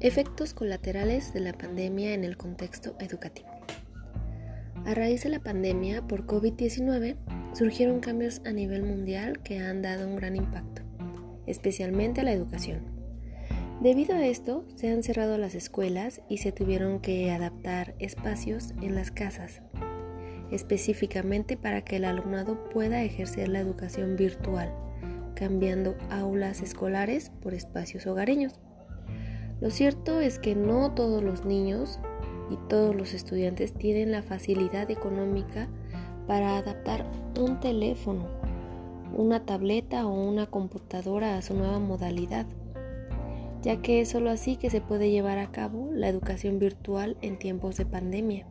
Efectos colaterales de la pandemia en el contexto educativo. A raíz de la pandemia por COVID-19 surgieron cambios a nivel mundial que han dado un gran impacto, especialmente a la educación. Debido a esto, se han cerrado las escuelas y se tuvieron que adaptar espacios en las casas, específicamente para que el alumnado pueda ejercer la educación virtual, cambiando aulas escolares por espacios hogareños. Lo cierto es que no todos los niños y todos los estudiantes tienen la facilidad económica para adaptar un teléfono, una tableta o una computadora a su nueva modalidad, ya que es solo así que se puede llevar a cabo la educación virtual en tiempos de pandemia.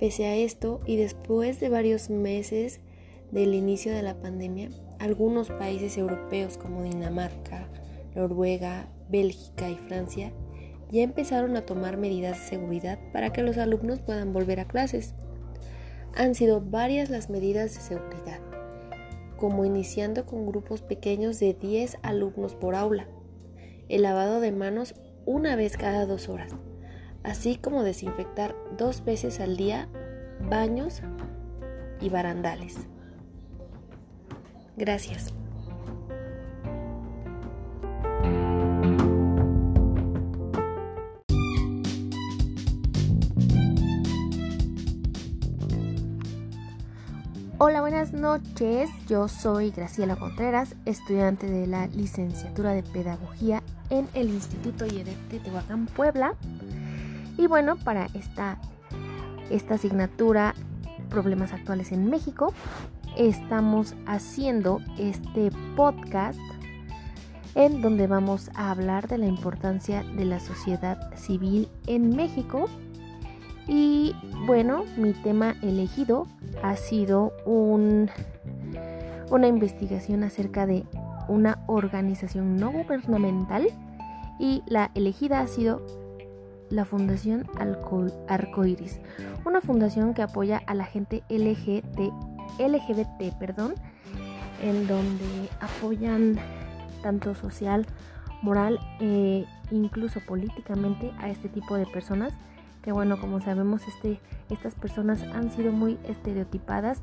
Pese a esto, y después de varios meses del inicio de la pandemia, algunos países europeos como Dinamarca, Noruega, Bélgica y Francia ya empezaron a tomar medidas de seguridad para que los alumnos puedan volver a clases. Han sido varias las medidas de seguridad, como iniciando con grupos pequeños de 10 alumnos por aula, el lavado de manos una vez cada dos horas, así como desinfectar dos veces al día baños y barandales. Gracias. Hola, buenas noches. Yo soy Graciela Contreras, estudiante de la licenciatura de Pedagogía en el Instituto IEDEP de Tehuacán, Puebla. Y bueno, para esta, esta asignatura Problemas Actuales en México, estamos haciendo este podcast en donde vamos a hablar de la importancia de la sociedad civil en México y bueno, mi tema elegido ha sido un, una investigación acerca de una organización no gubernamental y la elegida ha sido la Fundación Arcoiris, una fundación que apoya a la gente LGBT perdón, en donde apoyan tanto social, moral e incluso políticamente a este tipo de personas que bueno, como sabemos, este, estas personas han sido muy estereotipadas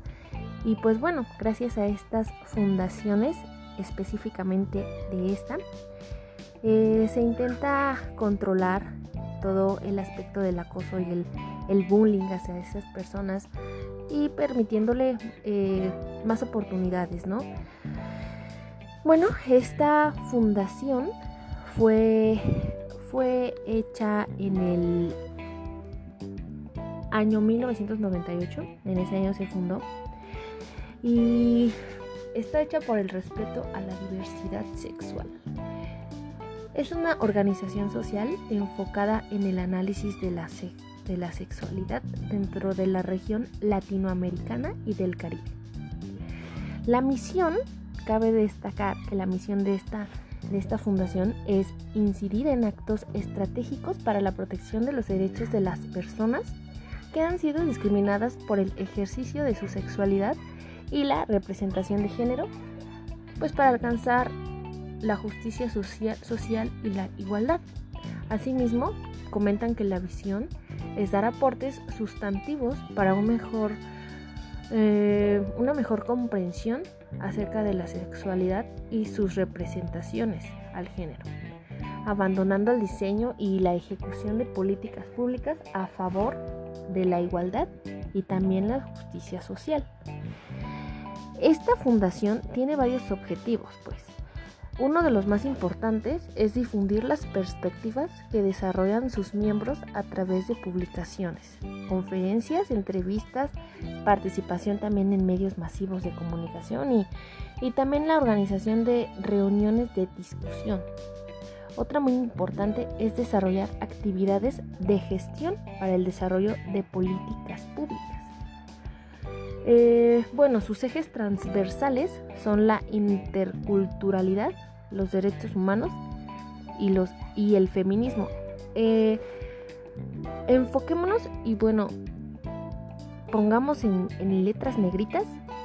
y pues bueno, gracias a estas fundaciones, específicamente de esta, eh, se intenta controlar todo el aspecto del acoso y el, el bullying hacia esas personas y permitiéndole eh, más oportunidades, ¿no? Bueno, esta fundación fue, fue hecha en el año 1998, en ese año se fundó, y está hecha por el respeto a la diversidad sexual. Es una organización social enfocada en el análisis de la, de la sexualidad dentro de la región latinoamericana y del Caribe. La misión, cabe destacar que la misión de esta, de esta fundación es incidir en actos estratégicos para la protección de los derechos de las personas que han sido discriminadas por el ejercicio de su sexualidad y la representación de género, pues para alcanzar la justicia social, y la igualdad. Asimismo, comentan que la visión es dar aportes sustantivos para un mejor, eh, una mejor comprensión acerca de la sexualidad y sus representaciones al género abandonando el diseño y la ejecución de políticas públicas a favor de la igualdad y también la justicia social. Esta fundación tiene varios objetivos, pues. Uno de los más importantes es difundir las perspectivas que desarrollan sus miembros a través de publicaciones, conferencias, entrevistas, participación también en medios masivos de comunicación y, y también la organización de reuniones de discusión otra muy importante es desarrollar actividades de gestión para el desarrollo de políticas públicas. Eh, bueno, sus ejes transversales son la interculturalidad, los derechos humanos y, los, y el feminismo. Eh, enfoquémonos y bueno, pongamos en, en letras negritas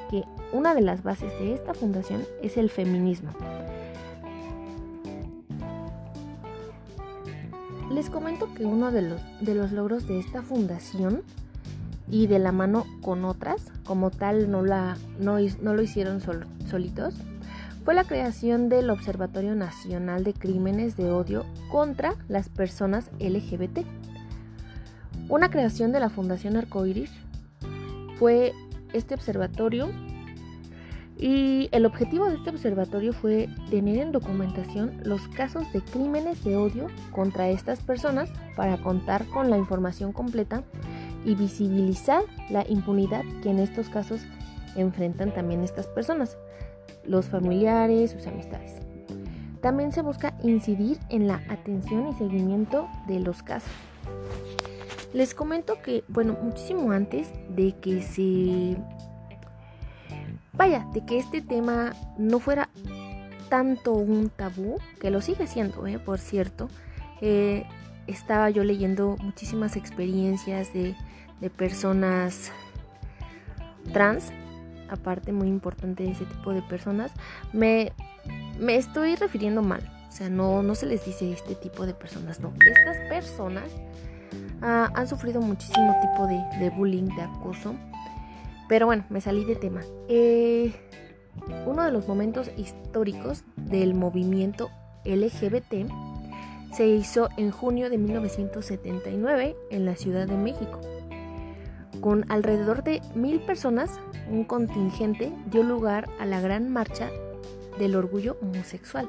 que una de las bases de esta fundación es el feminismo. Les comento que uno de los, de los logros de esta fundación y de la mano con otras, como tal no, la, no, lo hicieron solitos, fue la creación del Observatorio Nacional de Crímenes de Odio contra las Personas LGBT. Una creación de la Fundación Arcoiris fue este observatorio y el objetivo de este observatorio fue tener en documentación los casos de crímenes de odio contra estas personas para contar con la información completa y visibilizar la impunidad que en estos casos enfrentan también estas personas, los familiares, sus amistades. También se busca incidir en la atención y seguimiento de los casos. Les comento que, bueno, muchísimo antes de que se vaya, de que este tema no fuera tanto un tabú, que lo sigue siendo, ¿eh? por cierto. Eh, estaba yo leyendo muchísimas experiencias de, personas trans, aparte muy importante de ese tipo de personas. Me, me estoy refiriendo mal, o sea, no, no se les dice este tipo de personas, no. Estas personas ah, han sufrido muchísimo tipo de, de bullying, de acoso pero bueno, me salí de tema. Eh, uno de los momentos históricos del movimiento LGBT se hizo en junio de 1979 en la Ciudad de México. Con alrededor de mil personas, un contingente dio lugar a la gran marcha del orgullo homosexual.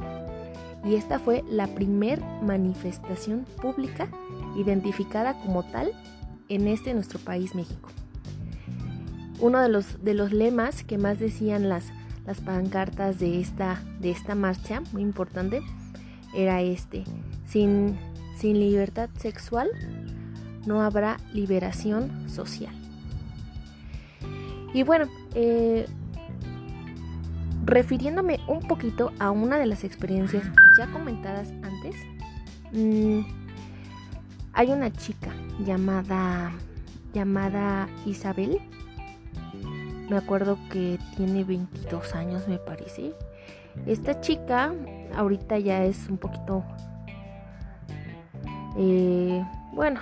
Y esta fue la primer manifestación pública identificada como tal en este nuestro país México uno de los, de los lemas que más decían las, las pancartas de esta, de esta marcha, muy importante, era este, sin, sin libertad sexual no habrá liberación social. Y bueno, eh, refiriéndome un poquito a una de las experiencias ya comentadas antes, mm, hay una chica llamada, llamada Isabel, me acuerdo que tiene 22 años, me parece. Esta chica ahorita ya es un poquito... Eh, bueno,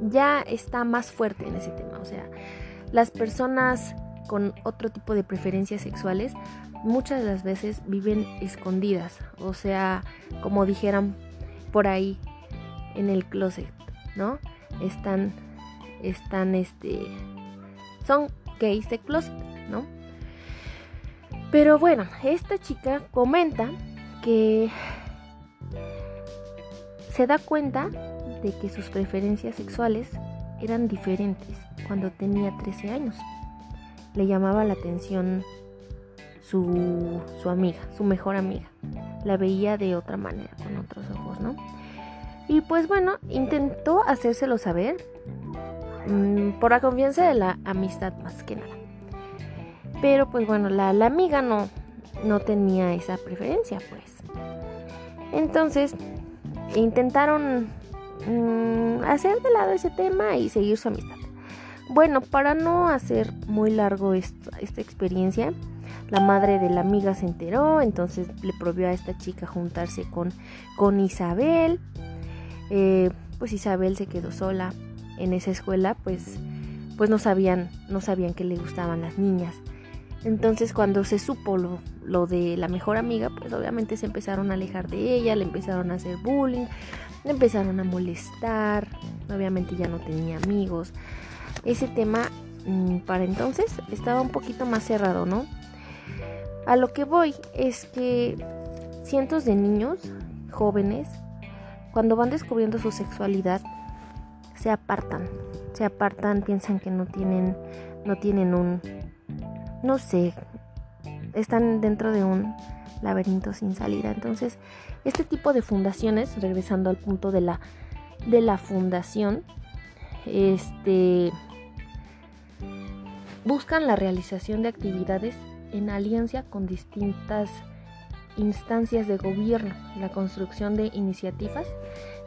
ya está más fuerte en ese tema. O sea, las personas con otro tipo de preferencias sexuales muchas de las veces viven escondidas. O sea, como dijeran por ahí en el closet, ¿no? Están, están, este, son gays de closet, ¿no? Pero bueno, esta chica comenta que se da cuenta de que sus preferencias sexuales eran diferentes cuando tenía 13 años. Le llamaba la atención su, su, amiga, su mejor amiga. La veía de otra manera, con otros ojos, ¿no? Y pues bueno, intentó hacérselo saber, por la confianza de la amistad más que nada. Pero pues bueno, la, amiga no, no tenía esa preferencia pues. Entonces intentaron mm, hacer de lado ese tema y seguir su amistad. Bueno, para no hacer muy largo esta, experiencia, la madre de la amiga se enteró, entonces le prohibió a esta chica juntarse con, con Isabel. Eh, pues Isabel se quedó sola en esa escuela pues pues no sabían no sabían que le gustaban las niñas. Entonces cuando se supo lo, lo, de la mejor amiga pues obviamente se empezaron a alejar de ella le empezaron a hacer bullying le empezaron a molestar obviamente ya no tenía amigos. Ese tema mm, para entonces estaba un poquito más cerrado no a lo que voy es que cientos de niños jóvenes cuando van descubriendo su sexualidad se apartan, se apartan, piensan que no tienen, no tienen un, no sé, están dentro de un laberinto sin salida. Entonces, este tipo de fundaciones, regresando al punto de la, de la fundación, este, buscan la realización de actividades en alianza con distintas instancias de gobierno, la construcción de iniciativas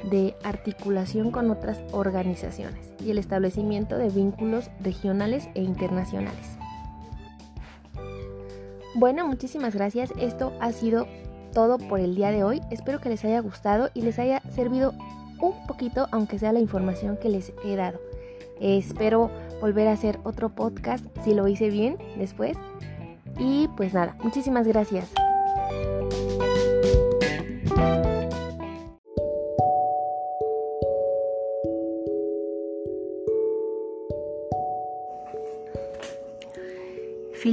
de articulación con otras organizaciones y el establecimiento de vínculos regionales e internacionales. Bueno, muchísimas gracias. Esto ha sido todo por el día de hoy. Espero que les haya gustado y les haya servido un poquito, aunque sea la información que les he dado. espero volver a hacer otro podcast si lo hice bien después. Y pues nada, muchísimas gracias.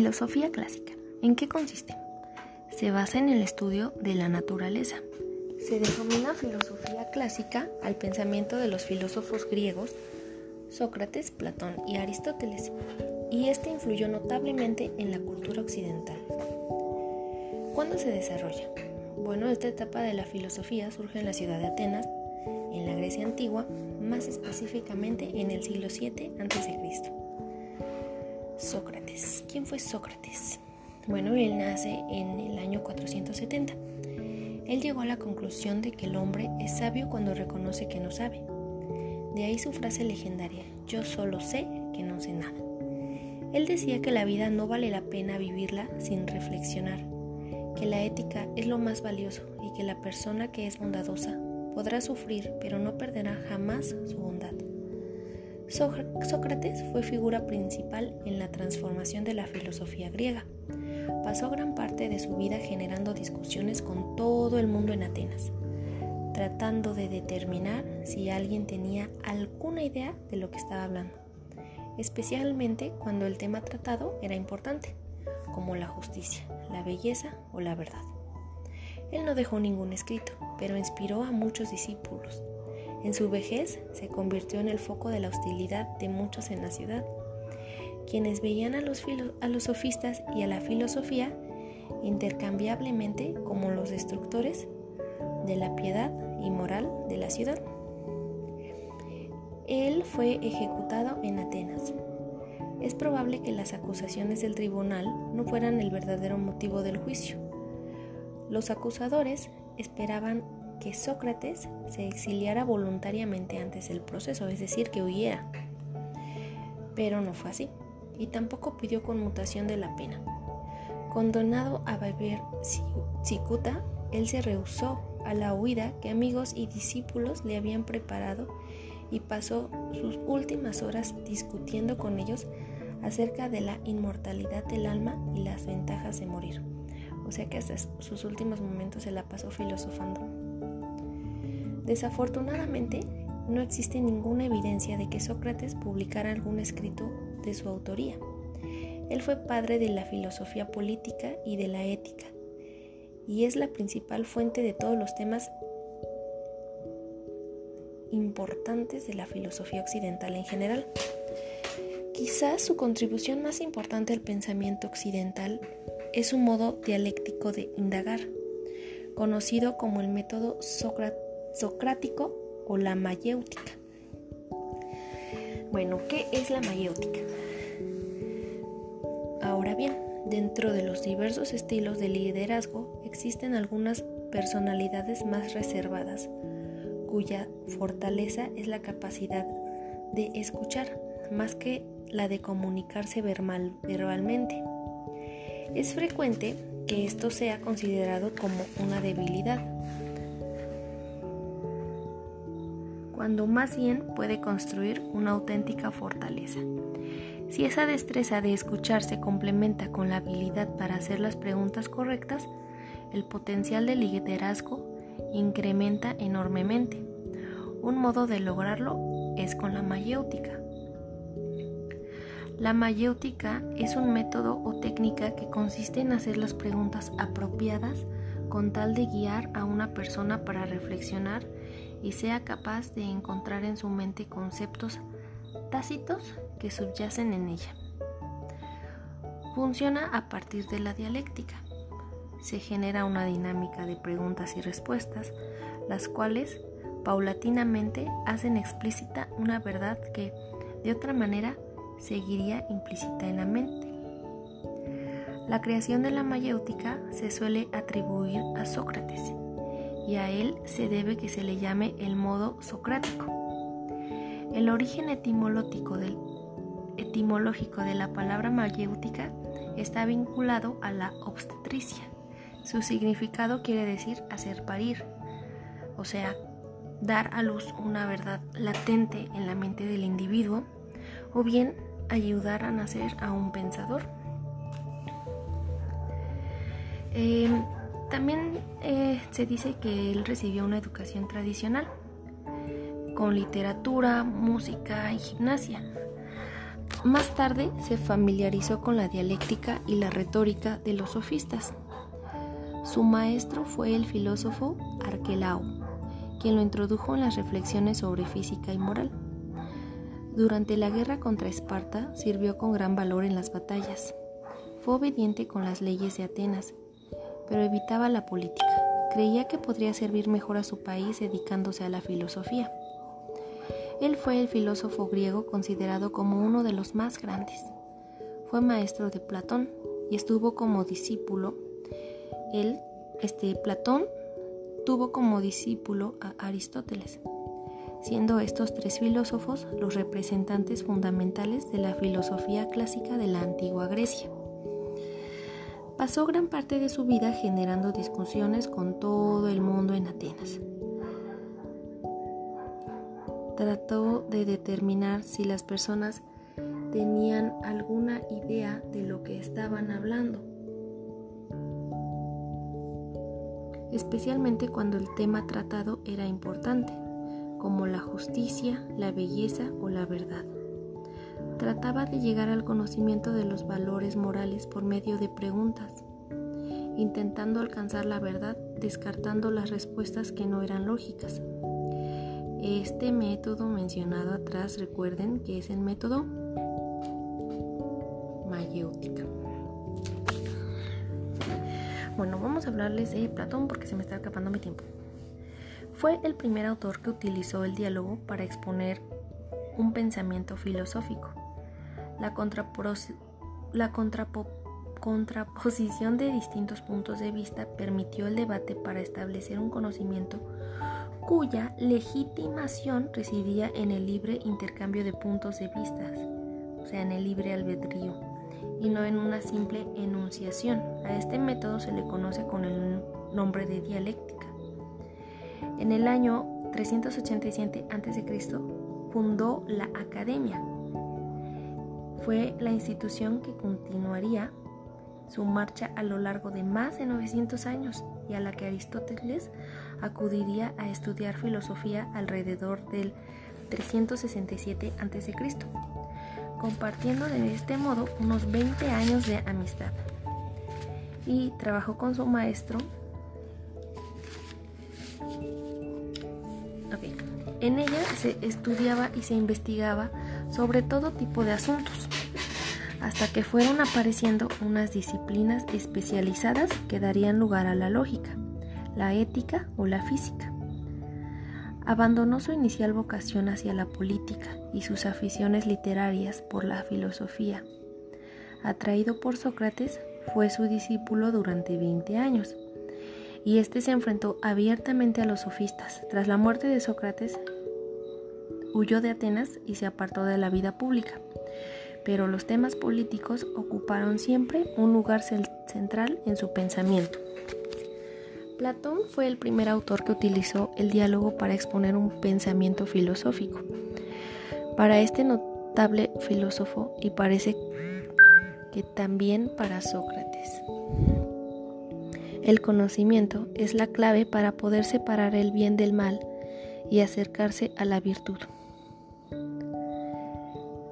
Filosofía clásica. ¿En qué consiste? Se basa en el estudio de la naturaleza. Se denomina filosofía clásica al pensamiento de los filósofos griegos Sócrates, Platón y Aristóteles, y este influyó notablemente en la cultura occidental. ¿Cuándo se desarrolla? Bueno, esta etapa de la filosofía surge en la ciudad de Atenas, en la Grecia antigua, más específicamente en el siglo VII a.C. Sócrates. ¿Quién fue Sócrates? Bueno, él nace en el año 470. Él llegó a la conclusión de que el hombre es sabio cuando reconoce que no sabe. De ahí su frase legendaria, yo solo sé que no sé nada. Él decía que la vida no vale la pena vivirla sin reflexionar, que la ética es lo más valioso y que la persona que es bondadosa podrá sufrir pero no perderá jamás su bondad. Sócrates fue figura principal en la transformación de la filosofía griega. Pasó gran parte de su vida generando discusiones con todo el mundo en Atenas, tratando de determinar si alguien tenía alguna idea de lo que estaba hablando, especialmente cuando el tema tratado era importante, como la justicia, la belleza o la verdad. Él no dejó ningún escrito, pero inspiró a muchos discípulos en su vejez se convirtió en el foco de la hostilidad de muchos en la ciudad, quienes veían a los, sofistas y a la filosofía intercambiablemente como los destructores de la piedad y moral de la ciudad. Él fue ejecutado en Atenas. Es probable que las acusaciones del tribunal no fueran el verdadero motivo del juicio. Los acusadores esperaban que Sócrates se exiliara voluntariamente antes del proceso, es decir, que huyera. Pero no fue así, y tampoco pidió conmutación de la pena. Condenado a beber cicuta, él se rehusó a la huida que amigos y discípulos le habían preparado y pasó sus últimas horas discutiendo con ellos acerca de la inmortalidad del alma y las ventajas de morir. O sea que hasta sus últimos momentos se la pasó filosofando. Desafortunadamente, no existe ninguna evidencia de que Sócrates publicara algún escrito de su autoría. Él fue padre de la filosofía política y de la ética, y es la principal fuente de todos los temas importantes de la filosofía occidental en general. Quizás su contribución más importante al pensamiento occidental es su modo dialéctico de indagar, conocido como el método Sócrates socrático o la mayéutica. Bueno, ¿qué es la mayéutica? Ahora bien, dentro de los diversos estilos de liderazgo existen algunas personalidades más reservadas, cuya fortaleza es la capacidad de escuchar más que la de comunicarse verbalmente. Es frecuente que esto sea considerado como una debilidad, cuando más bien puede construir una auténtica fortaleza. Si esa destreza de escuchar se complementa con la habilidad para hacer las preguntas correctas, el potencial de liderazgo incrementa enormemente. Un modo de lograrlo es con la mayéutica. La mayéutica es un método o técnica que consiste en hacer las preguntas apropiadas con tal de guiar a una persona para reflexionar y sea capaz de encontrar en su mente conceptos tácitos que subyacen en ella. Funciona a partir de la dialéctica. Se genera una dinámica de preguntas y respuestas, las cuales paulatinamente hacen explícita una verdad que de otra manera seguiría implícita en la mente. La creación de la mayéutica se suele atribuir a Sócrates y a él se debe que se le llame el modo socrático. El origen etimológico, de la palabra mayéutica está vinculado a la obstetricia. Su significado quiere decir hacer parir, o sea, dar a luz una verdad latente en la mente del individuo o bien ayudar a nacer a un pensador. Em, también eh, se dice que él recibió una educación tradicional con literatura, música y gimnasia. Más tarde se familiarizó con la dialéctica y la retórica de los sofistas. Su maestro fue el filósofo Arquelao, quien lo introdujo en las reflexiones sobre física y moral. Durante la guerra contra Esparta sirvió con gran valor en las batallas. Fue obediente con las leyes de Atenas, pero evitaba la política. Creía que podría servir mejor a su país dedicándose a la filosofía. Él fue el filósofo griego considerado como uno de los más grandes. Fue maestro de Platón y estuvo como discípulo él, este Platón, tuvo como discípulo a Aristóteles, siendo estos tres filósofos los representantes fundamentales de la filosofía clásica de la antigua Grecia. Pasó gran parte de su vida generando discusiones con todo el mundo en Atenas. Trató de determinar si las personas tenían alguna idea de lo que estaban hablando especialmente cuando el tema tratado era importante, como la justicia, la belleza o la verdad. Trataba de llegar al conocimiento de los valores morales por medio de preguntas, intentando alcanzar la verdad descartando las respuestas que no eran lógicas. Este método mencionado atrás recuerden que es el método mayéutica. Bueno, vamos a hablarles de Platón porque se me está acabando mi tiempo. Fue el primer autor que utilizó el diálogo para exponer un pensamiento filosófico. La, contraposición de distintos puntos de vista permitió el debate para establecer un conocimiento cuya legitimación residía en el libre intercambio de puntos de vista, o sea, en el libre albedrío y no en una simple enunciación. A este método se le conoce con el nombre de dialéctica. En el año 387 a.C. fundó la Academia. Fue la institución que continuaría su marcha a lo largo de más de 900 años y a la que Aristóteles acudiría a estudiar filosofía alrededor del 367 a.C compartiendo de este modo unos 20 años de amistad. Y trabajó con su maestro. En ella se estudiaba y se investigaba sobre todo tipo de asuntos, hasta que fueron apareciendo unas disciplinas especializadas que darían lugar a la lógica, la ética o la física. Abandonó su inicial vocación hacia la política y sus aficiones literarias por la filosofía. Atraído por Sócrates, fue su discípulo durante 20 años, y este se enfrentó abiertamente a los sofistas. Tras la muerte de Sócrates, huyó de Atenas y se apartó de la vida pública, pero los temas políticos ocuparon siempre un lugar central en su pensamiento. Platón fue el primer autor que utilizó el diálogo para exponer un pensamiento filosófico. Para este notable filósofo y parece que también para Sócrates. El conocimiento es la clave para poder separar el bien del mal y acercarse a la virtud.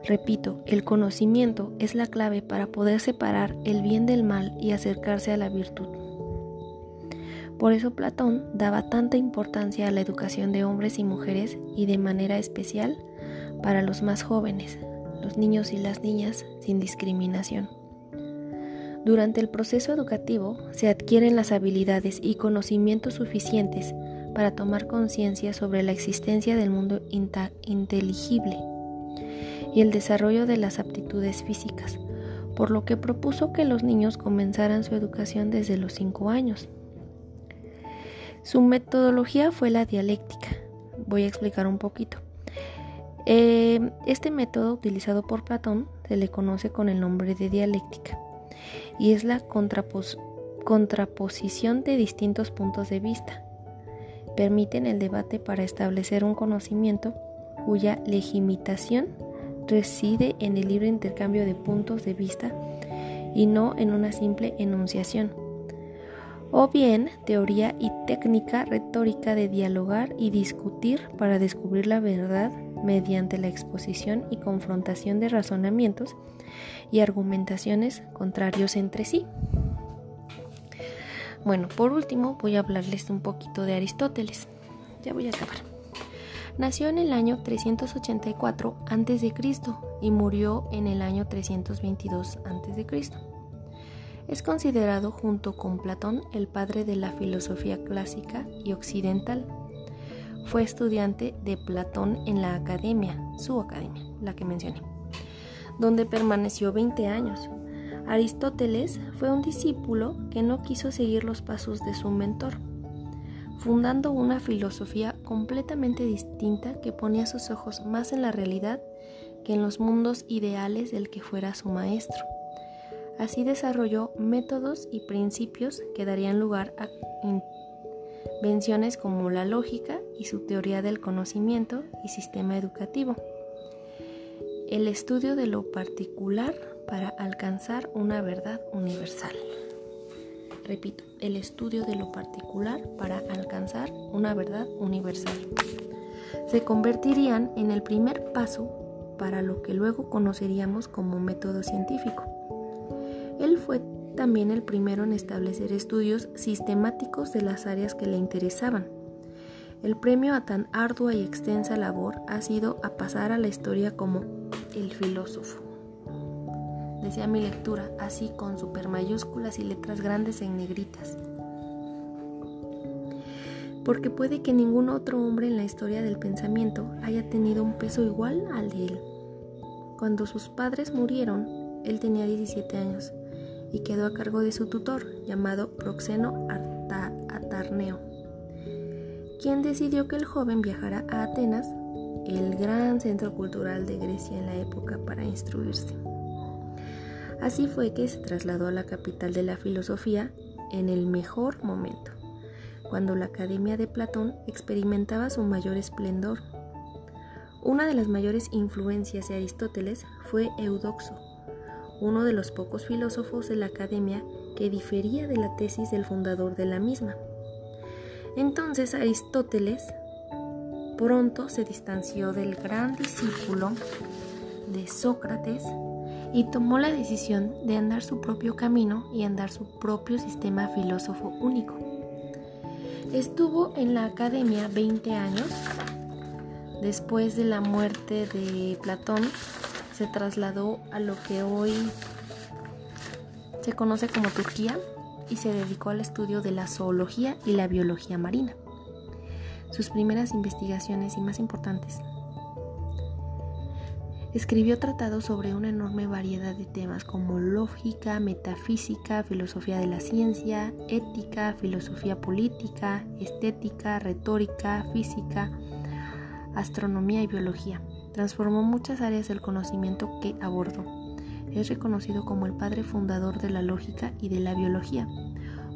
Repito, el conocimiento es la clave para poder separar el bien del mal y acercarse a la virtud. Por eso Platón daba tanta importancia a la educación de hombres y mujeres y de manera especial para los más jóvenes, los niños y las niñas sin discriminación. Durante el proceso educativo se adquieren las habilidades y conocimientos suficientes para tomar conciencia sobre la existencia del mundo inteligible y el desarrollo de las aptitudes físicas, por lo que propuso que los niños comenzaran su educación desde los 5 años. Su metodología fue la dialéctica. Voy a explicar un poquito. Eh, este método utilizado por Platón se le conoce con el nombre de dialéctica y es la contraposición de distintos puntos de vista permiten el debate para establecer un conocimiento cuya legitimación reside en el libre intercambio de puntos de vista y no en una simple enunciación. O bien teoría y técnica retórica de dialogar y discutir para descubrir la verdad mediante la exposición y confrontación de razonamientos y argumentaciones contrarios entre sí. Bueno, por último voy a hablarles un poquito de Aristóteles. Ya voy a acabar. Nació en el año 384 a.C. y murió en el año 322 a.C. Es considerado junto con Platón el padre de la filosofía clásica y occidental. Fue estudiante de Platón en la academia, su academia, la que mencioné, donde permaneció 20 años. Aristóteles fue un discípulo que no quiso seguir los pasos de su mentor, fundando una filosofía completamente distinta que ponía sus ojos más en la realidad que en los mundos ideales del que fuera su maestro. Así desarrolló métodos y principios que darían lugar a invenciones como la lógica y su teoría del conocimiento y sistema educativo. El estudio de lo particular para alcanzar una verdad universal. Repito, el estudio de lo particular para alcanzar una verdad universal. Se convertirían en el primer paso para lo que luego conoceríamos como método científico. Él fue también el primero en establecer estudios sistemáticos de las áreas que le interesaban. El premio a tan ardua y extensa labor ha sido a pasar a la historia como el filósofo decía mi lectura, así con super mayúsculas y letras grandes en negritas. Porque puede que ningún otro hombre en la historia del pensamiento haya tenido un peso igual al de él. Cuando sus padres murieron, él tenía 17 años y quedó a cargo de su tutor, llamado Proxeno Atarneo, quien decidió que el joven viajara a Atenas, el gran centro cultural de Grecia en la época, para instruirse. Así fue que se trasladó a la capital de la filosofía en el mejor momento, cuando la Academia de Platón experimentaba su mayor esplendor. Una de las mayores influencias de Aristóteles fue Eudoxo, uno de los pocos filósofos de la Academia que difería de la tesis del fundador de la misma. Entonces Aristóteles pronto se distanció del gran discípulo de Sócrates y tomó la decisión de andar su propio camino y andar su propio sistema filósofo único. Estuvo en la academia 20 años. Después de la muerte de Platón, se trasladó a lo que hoy se conoce como Turquía y se dedicó al estudio de la zoología y la biología marina. Sus primeras investigaciones y más importantes Escribió tratados sobre una enorme variedad de temas como lógica, metafísica, filosofía de la ciencia, ética, filosofía política, estética, retórica, física, astronomía y biología. Transformó muchas áreas del conocimiento que abordó. Es reconocido como el padre fundador de la lógica y de la biología,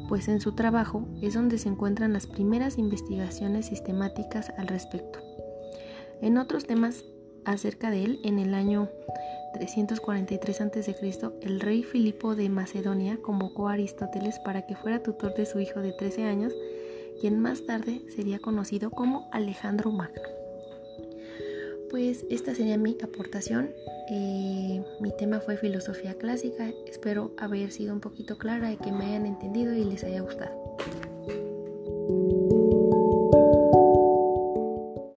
pues en su trabajo es donde se encuentran las primeras investigaciones sistemáticas al respecto. En otros temas acerca de él, en el año 343 a.C., el rey Filipo de Macedonia convocó a Aristóteles para que fuera tutor de su hijo de 13 años, quien más tarde sería conocido como Alejandro Magno. Pues esta sería mi aportación. Eh, mi tema fue filosofía clásica. Espero haber sido un poquito clara y que me hayan entendido y les haya gustado.